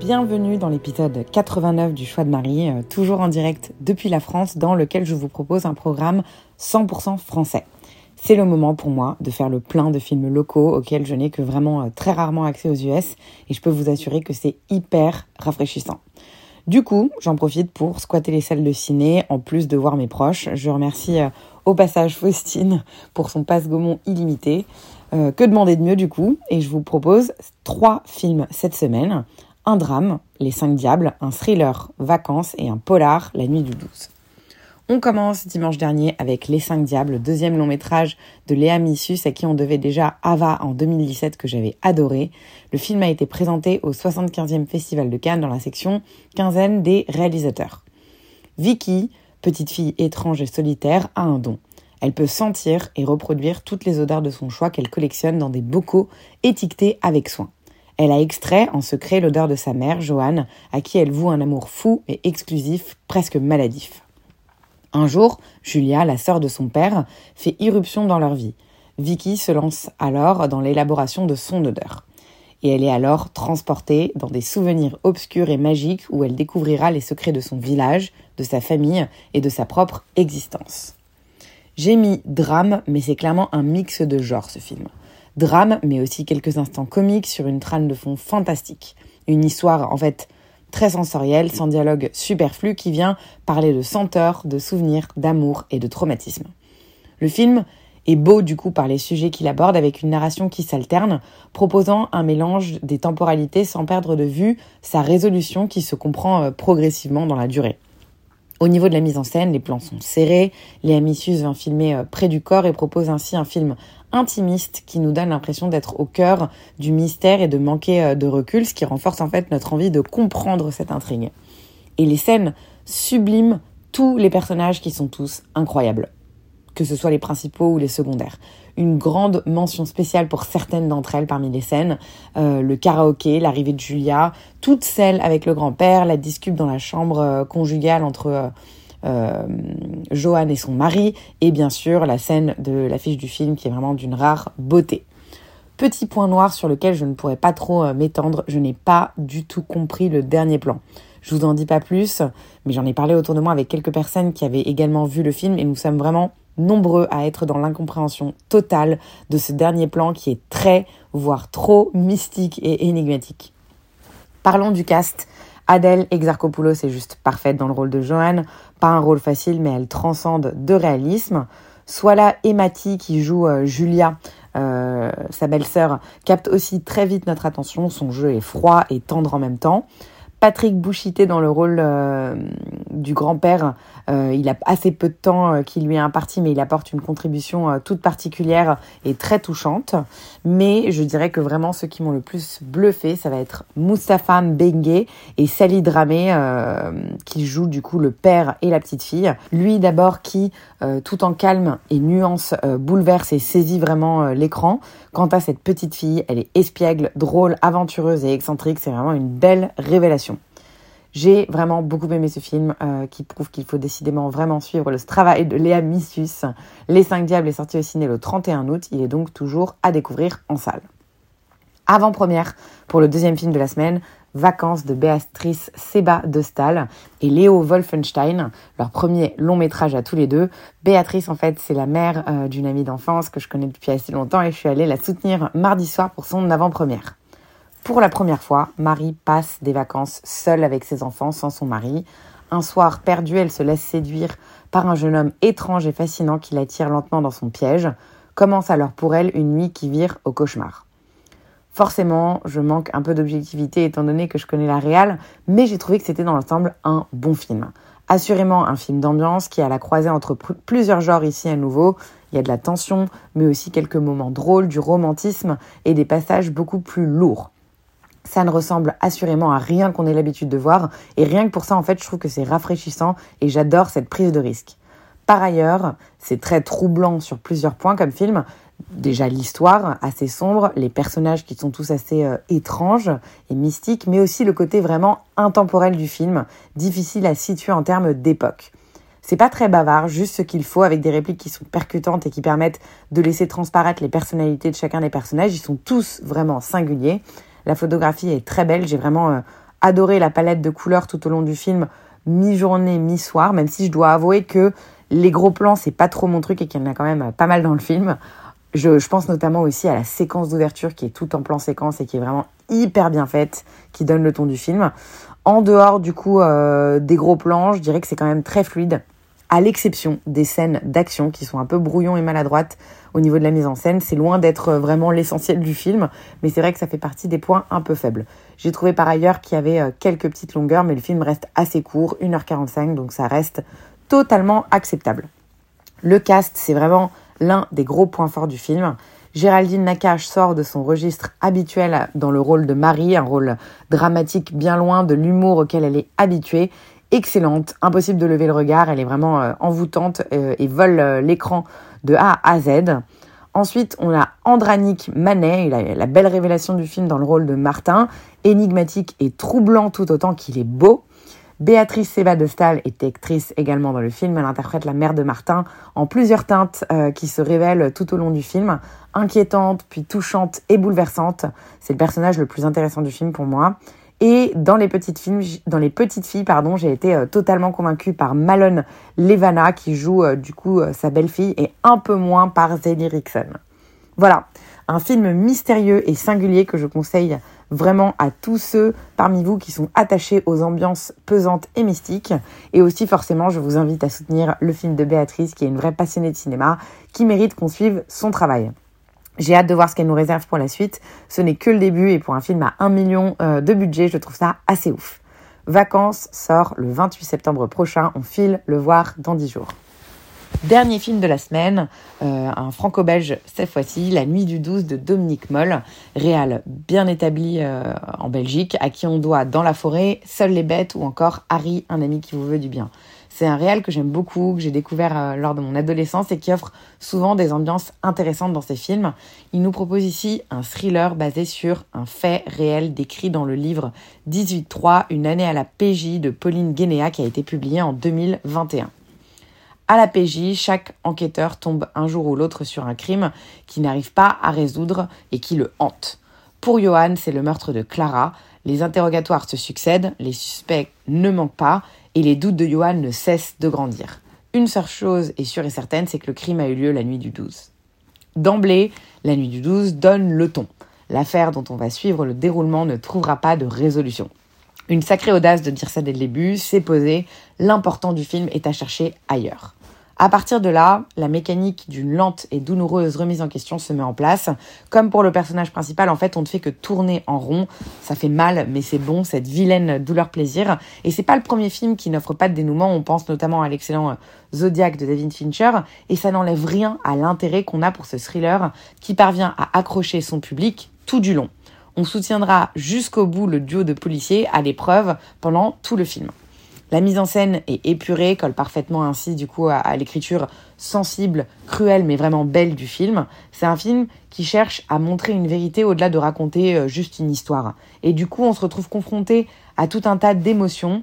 Bienvenue dans l'épisode 89 du Choix de Marie, euh, toujours en direct depuis la France, dans lequel je vous propose un programme 100% français. C'est le moment pour moi de faire le plein de films locaux auxquels je n'ai que vraiment euh, très rarement accès aux US et je peux vous assurer que c'est hyper rafraîchissant. Du coup, j'en profite pour squatter les salles de ciné en plus de voir mes proches. Je remercie euh, au passage Faustine pour son passe Gaumont illimité. Que demander de mieux du coup? Et je vous propose trois films cette semaine. Un drame, Les Cinq Diables, un thriller, Vacances et un polar, La Nuit du 12. On commence dimanche dernier avec Les Cinq Diables, deuxième long métrage de Léa Missus à qui on devait déjà Ava en 2017 que j'avais adoré. Le film a été présenté au 75e Festival de Cannes dans la section quinzaine des réalisateurs. Vicky, petite fille étrange et solitaire, a un don. Elle peut sentir et reproduire toutes les odeurs de son choix qu'elle collectionne dans des bocaux étiquetés avec soin. Elle a extrait en secret l'odeur de sa mère, Joanne, à qui elle voue un amour fou et exclusif, presque maladif. Un jour, Julia, la sœur de son père, fait irruption dans leur vie. Vicky se lance alors dans l'élaboration de son odeur. Et elle est alors transportée dans des souvenirs obscurs et magiques où elle découvrira les secrets de son village, de sa famille et de sa propre existence. J'ai mis drame, mais c'est clairement un mix de genres ce film. Drame, mais aussi quelques instants comiques sur une trame de fond fantastique. Une histoire en fait très sensorielle, sans dialogue superflu, qui vient parler de senteurs, de souvenirs, d'amour et de traumatisme. Le film est beau du coup par les sujets qu'il aborde avec une narration qui s'alterne, proposant un mélange des temporalités sans perdre de vue sa résolution qui se comprend euh, progressivement dans la durée. Au niveau de la mise en scène, les plans sont serrés, Léa Missus vient filmer euh, près du corps et propose ainsi un film intimiste qui nous donne l'impression d'être au cœur du mystère et de manquer euh, de recul, ce qui renforce en fait notre envie de comprendre cette intrigue. Et les scènes subliment tous les personnages qui sont tous incroyables, que ce soit les principaux ou les secondaires. Une grande mention spéciale pour certaines d'entre elles parmi les scènes, euh, le karaoké, l'arrivée de Julia, toutes celles avec le grand-père, la discute dans la chambre euh, conjugale entre... Euh, euh, Joanne et son mari, et bien sûr la scène de l'affiche du film qui est vraiment d'une rare beauté. Petit point noir sur lequel je ne pourrais pas trop m'étendre, je n'ai pas du tout compris le dernier plan. Je vous en dis pas plus, mais j'en ai parlé autour de moi avec quelques personnes qui avaient également vu le film et nous sommes vraiment nombreux à être dans l'incompréhension totale de ce dernier plan qui est très, voire trop mystique et énigmatique. Parlons du cast. Adèle Exarchopoulos est juste parfaite dans le rôle de Joanne. Pas un rôle facile, mais elle transcende de réalisme. Et Emati qui joue euh, Julia, euh, sa belle-sœur, capte aussi très vite notre attention. Son jeu est froid et tendre en même temps. Patrick Bouchité dans le rôle euh, du grand-père. Euh, il a assez peu de temps euh, qui lui est imparti, mais il apporte une contribution euh, toute particulière et très touchante. Mais je dirais que vraiment ceux qui m'ont le plus bluffé, ça va être Moustapha Mbengue et Sally Dramé, qui jouent du coup le père et la petite fille. Lui d'abord qui, tout en calme et nuance, bouleverse et saisit vraiment l'écran. Quant à cette petite fille, elle est espiègle, drôle, aventureuse et excentrique. C'est vraiment une belle révélation. J'ai vraiment beaucoup aimé ce film euh, qui prouve qu'il faut décidément vraiment suivre le travail de Léa Missus. Les 5 Diables est sorti au ciné le 31 août. Il est donc toujours à découvrir en salle. Avant-première pour le deuxième film de la semaine, Vacances de Béatrice Seba de Stahl et Léo Wolfenstein, leur premier long métrage à tous les deux. Béatrice, en fait, c'est la mère euh, d'une amie d'enfance que je connais depuis assez longtemps et je suis allée la soutenir mardi soir pour son avant-première. Pour la première fois, Marie passe des vacances seule avec ses enfants, sans son mari. Un soir perdue, elle se laisse séduire par un jeune homme étrange et fascinant qui l'attire lentement dans son piège. Commence alors pour elle une nuit qui vire au cauchemar. Forcément, je manque un peu d'objectivité étant donné que je connais la réal, mais j'ai trouvé que c'était dans l'ensemble un bon film. Assurément un film d'ambiance qui a la croisée entre plusieurs genres ici à nouveau. Il y a de la tension, mais aussi quelques moments drôles, du romantisme et des passages beaucoup plus lourds. Ça ne ressemble assurément à rien qu'on ait l'habitude de voir, et rien que pour ça, en fait, je trouve que c'est rafraîchissant et j'adore cette prise de risque. Par ailleurs, c'est très troublant sur plusieurs points comme film. Déjà l'histoire assez sombre, les personnages qui sont tous assez euh, étranges et mystiques, mais aussi le côté vraiment intemporel du film, difficile à situer en termes d'époque. C'est pas très bavard, juste ce qu'il faut avec des répliques qui sont percutantes et qui permettent de laisser transparaître les personnalités de chacun des personnages. Ils sont tous vraiment singuliers. La photographie est très belle. J'ai vraiment euh, adoré la palette de couleurs tout au long du film, mi-journée, mi-soir, même si je dois avouer que les gros plans, c'est pas trop mon truc et qu'il y en a quand même pas mal dans le film. Je, pense notamment aussi à la séquence d'ouverture qui est tout en plan séquence et qui est vraiment hyper bien faite, qui donne le ton du film. En dehors du coup euh, des gros plans, je dirais que c'est quand même très fluide à l'exception des scènes d'action qui sont un peu brouillons et maladroites au niveau de la mise en scène. C'est loin d'être vraiment l'essentiel du film, mais c'est vrai que ça fait partie des points un peu faibles. J'ai trouvé par ailleurs qu'il y avait euh, quelques petites longueurs, mais le film reste assez court, 1h45, donc ça reste totalement acceptable. Le cast, c'est vraiment l'un des gros points forts du film. Géraldine Nakache sort de son registre habituel dans le rôle de Marie, un rôle dramatique bien loin de l'humour auquel elle est habituée, excellente, impossible de lever le regard, elle est vraiment euh, envoûtante euh, et vole euh, l'écran de A à Z. Ensuite, on a Andranik Manet, la, belle révélation du film dans le rôle de Martin, énigmatique et troublant tout autant qu'il est beau. Béatrice Seba de Stahl est actrice également dans le film. Elle interprète la mère de Martin en plusieurs teintes qui se révèlent tout au long du film. Inquiétante, puis touchante et bouleversante. C'est le personnage le plus intéressant du film pour moi. Et dans les petites filles, dans les petites filles, pardon, j'ai été euh, totalement convaincue par Malone Levana qui joue euh, du coup euh, sa belle-fille et un peu moins par Zélie Rickson. Voilà, un film mystérieux et singulier que je conseille vraiment à tous ceux parmi vous qui sont attachés aux ambiances pesantes et mystiques. Et aussi forcément, je vous invite à soutenir le film de Béatrice qui est une vraie passionnée de cinéma qui mérite qu'on suive son travail. J'ai hâte de voir ce qu'elle nous réserve pour la suite. Ce n'est que le début et pour un film à 1 million euh, de budget, je trouve ça assez ouf. Vacances sort le 28 septembre prochain. On file le voir dans 10 jours. Dernier film de la semaine, euh, un franco-belge cette fois-ci, La Nuit du 12 de Dominique Moll, réal bien établi euh, en Belgique, à qui on doit Dans la forêt, Seules les bêtes ou encore Harry, un ami qui vous veut du bien. C'est un réal que j'aime beaucoup, que j'ai découvert euh, lors de mon adolescence et qui offre souvent des ambiances intéressantes dans ses films. Il nous propose ici un thriller basé sur un fait réel décrit dans le livre 18.3, une année à la PJ de Pauline Guénéa qui a été publié en 2021. À la PJ, chaque enquêteur tombe un jour ou l'autre sur un crime qu'il n'arrive pas à résoudre et qui le hante. Pour Johan, c'est le meurtre de Clara. Les interrogatoires se succèdent, les suspects ne manquent pas et les doutes de Johan ne cessent de grandir. Une seule chose est sûre et certaine, c'est que le crime a eu lieu la nuit du 12. D'emblée, la nuit du 12 donne le ton. L'affaire dont on va suivre le déroulement ne trouvera pas de résolution. Une sacrée audace de dire ça dès le début, c'est posé, l'important du film est à chercher ailleurs. À partir de là, la mécanique d'une lente et douloureuse remise en question se met en place. Comme pour le personnage principal, en fait, on ne fait que tourner en rond. Ça fait mal, mais c'est bon, cette vilaine douleur-plaisir. Et c'est pas le premier film qui n'offre pas de dénouement. On pense notamment à l'excellent euh, Zodiac de David Fincher. Et ça n'enlève rien à l'intérêt qu'on a pour ce thriller qui parvient à accrocher son public tout du long. On soutiendra jusqu'au bout le duo de policiers à l'épreuve pendant tout le film. La mise en scène est épurée, colle parfaitement ainsi du coup à, l'écriture sensible, cruelle mais vraiment belle du film. C'est un film qui cherche à montrer une vérité au-delà de raconter euh, juste une histoire. Et du coup, on se retrouve confronté à tout un tas d'émotions.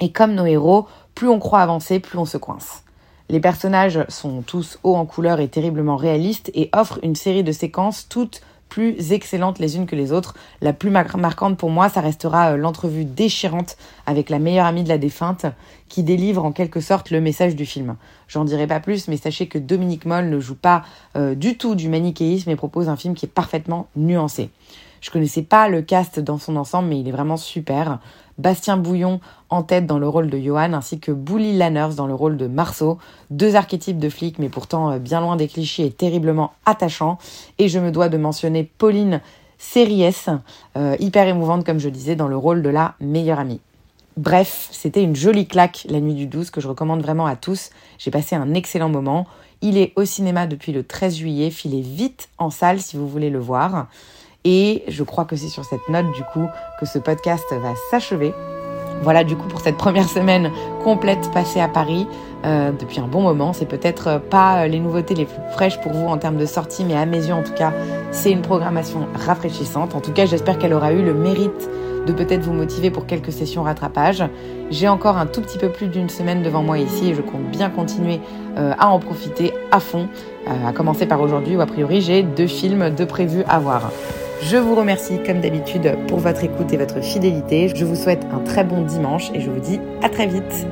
Et comme nos héros, plus on croit avancer, plus on se coince. Les personnages sont tous hauts en couleur et terriblement réalistes et offrent une série de séquences toutes plus excellentes les unes que les autres. La plus marquante pour moi, ça restera euh, l'entrevue déchirante avec la meilleure amie de la défunte qui délivre en quelque sorte le message du film. J'en dirai pas plus, mais sachez que Dominique Moll ne joue pas euh, du tout du manichéisme et propose un film qui est parfaitement nuancé. Je connaissais pas le cast dans son ensemble, mais il est vraiment super. Bastien Bouillon en tête dans le rôle de Johan, ainsi que Bully Lanners dans le rôle de Marceau. Deux archétypes de flics, mais pourtant euh, bien loin des clichés et terriblement attachants. Et je me dois de mentionner Pauline Séries, euh, hyper émouvante comme je disais, dans le rôle de la meilleure amie. Bref, c'était une jolie claque la nuit du 12 que je recommande vraiment à tous. J'ai passé un excellent moment. Il est au cinéma depuis le 13 juillet. Filez vite en salle si vous voulez le voir. Et je crois que c'est sur cette note du coup que ce podcast va s'achever. Voilà du coup pour cette première semaine complète passée à Paris euh, depuis un bon moment. C'est peut-être pas les nouveautés les plus fraîches pour vous en termes de sortie, mais à mes yeux en tout cas, c'est une programmation rafraîchissante. En tout cas, j'espère qu'elle aura eu le mérite de peut-être vous motiver pour quelques sessions rattrapage. J'ai encore un tout petit peu plus d'une semaine devant moi ici et je compte bien continuer euh, à en profiter à fond, euh, à commencer par aujourd'hui où a priori j'ai deux films de prévus à voir. Je vous remercie comme d'habitude pour votre écoute et votre fidélité. Je vous souhaite un très bon dimanche et je vous dis à très vite.